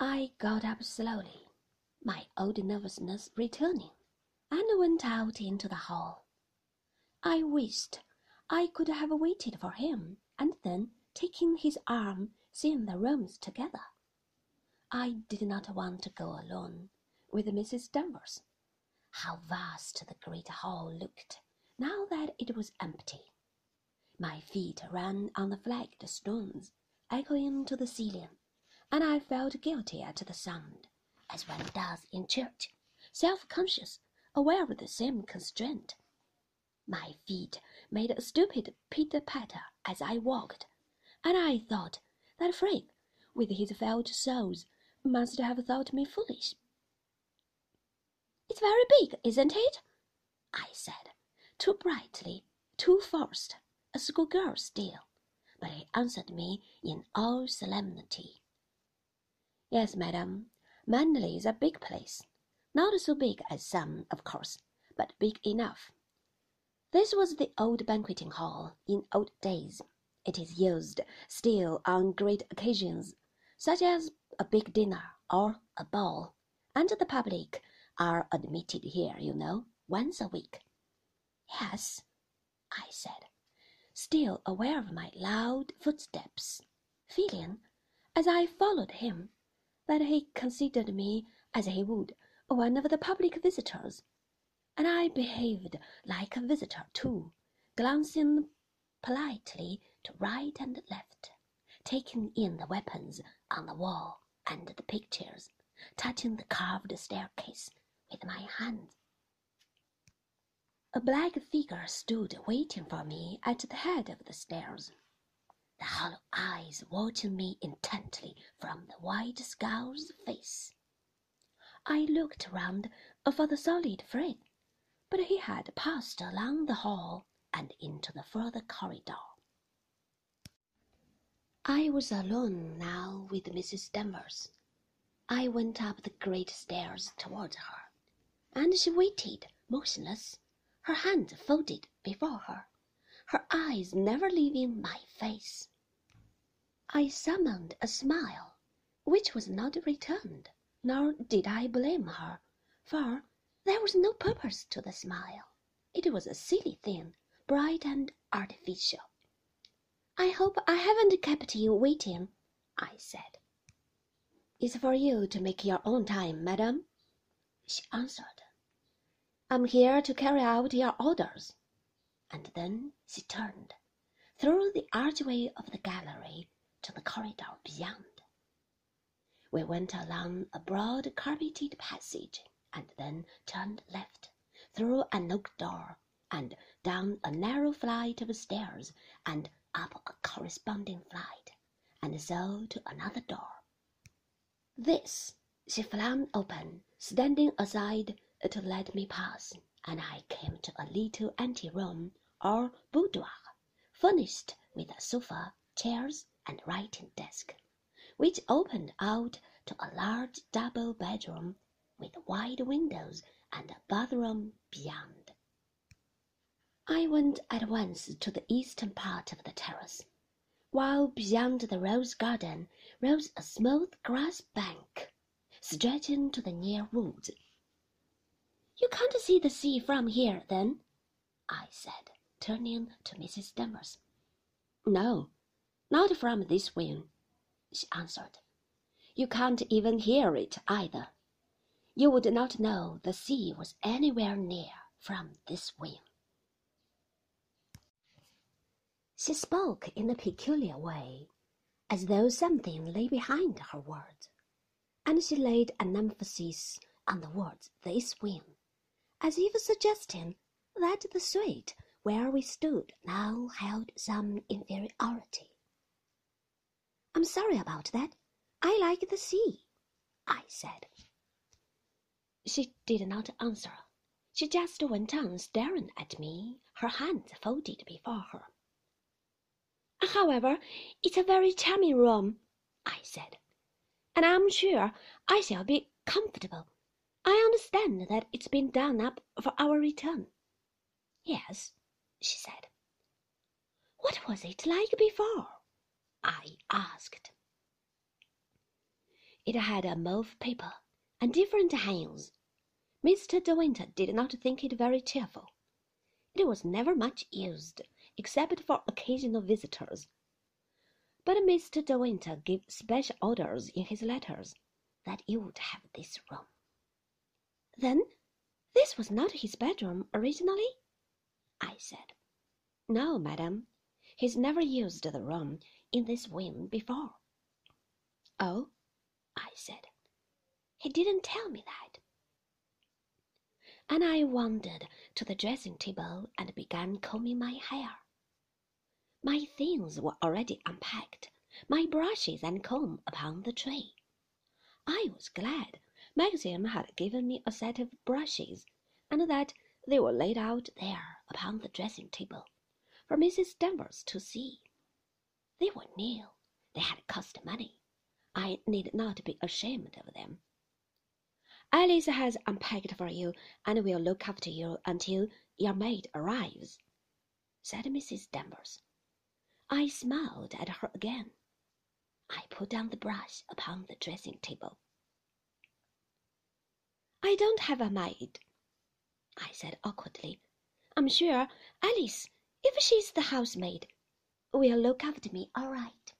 I got up slowly, my old nervousness returning, and went out into the hall. I wished I could have waited for him and then, taking his arm, seen the rooms together. I did not want to go alone with Mrs. Danvers. How vast the great hall looked now that it was empty. My feet ran on the flagged stones, echoing to the ceiling and I felt guilty at the sound, as one does in church, self conscious, aware of the same constraint. My feet made a stupid pitter patter as I walked, and I thought that Frith, with his felt soles, must have thought me foolish. It's very big, isn't it? I said, too brightly, too forced, a schoolgirl still, but he answered me in all solemnity. Yes, madam. Manderley is a big place. Not so big as some, of course, but big enough. This was the old banqueting hall in old days. It is used still on great occasions, such as a big dinner or a ball, and the public are admitted here, you know, once a week. Yes, I said, still aware of my loud footsteps, feeling, as I followed him, that he considered me as he would one of the public visitors, and I behaved like a visitor too, glancing politely to right and left, taking in the weapons on the wall and the pictures, touching the carved staircase with my hand. A black figure stood waiting for me at the head of the stairs the hollow eyes watching me intently from the white skull's face. I looked round for the solid Frith, but he had passed along the hall and into the further corridor. I was alone now with Mrs. Danvers. I went up the great stairs towards her, and she waited motionless, her hands folded before her her eyes never leaving my face. I summoned a smile, which was not returned, nor did I blame her, for there was no purpose to the smile. It was a silly thing, bright and artificial. I hope I haven't kept you waiting, I said. It's for you to make your own time, madam, she answered. I'm here to carry out your orders and then she turned through the archway of the gallery to the corridor beyond. We went along a broad carpeted passage and then turned left through an oak door and down a narrow flight of stairs and up a corresponding flight and so to another door. This she flung open, standing aside to let me pass and I came to a little anteroom or boudoir, furnished with a sofa, chairs, and writing desk, which opened out to a large double bedroom with wide windows and a bathroom beyond. I went at once to the eastern part of the terrace, while beyond the rose garden rose a smooth grass bank, stretching to the near woods. You can't see the sea from here, then? I said, turning to Mrs. Danvers. No, not from this wing, she answered. You can't even hear it either. You would not know the sea was anywhere near from this wing. She spoke in a peculiar way, as though something lay behind her words, and she laid an emphasis on the words this wing as if suggesting that the suite where we stood now held some inferiority. I'm sorry about that. I like the sea, I said. She did not answer. She just went on staring at me, her hands folded before her. However, it's a very charming room, I said, and I'm sure I shall be comfortable I understand that it's been done up for our return. Yes, she said. What was it like before? I asked. It had a mauve paper and different hangings. Mr. De Winter did not think it very cheerful. It was never much used except for occasional visitors. But Mr. De Winter gave special orders in his letters that you would have this room. Then this was not his bedroom originally? I said. No, madam. He's never used the room in this wing before. Oh, I said. He didn't tell me that. And I wandered to the dressing table and began combing my hair. My things were already unpacked, my brushes and comb upon the tray. I was glad Maxim had given me a set of brushes, and that they were laid out there upon the dressing table for Mrs. Danvers to see. They were new, they had cost money. I need not be ashamed of them. Alice has unpacked for you and will look after you until your maid arrives, said Mrs. Danvers. I smiled at her again. I put down the brush upon the dressing table. I don't have a maid, I said awkwardly. I'm sure Alice, if she's the housemaid, will look after me all right.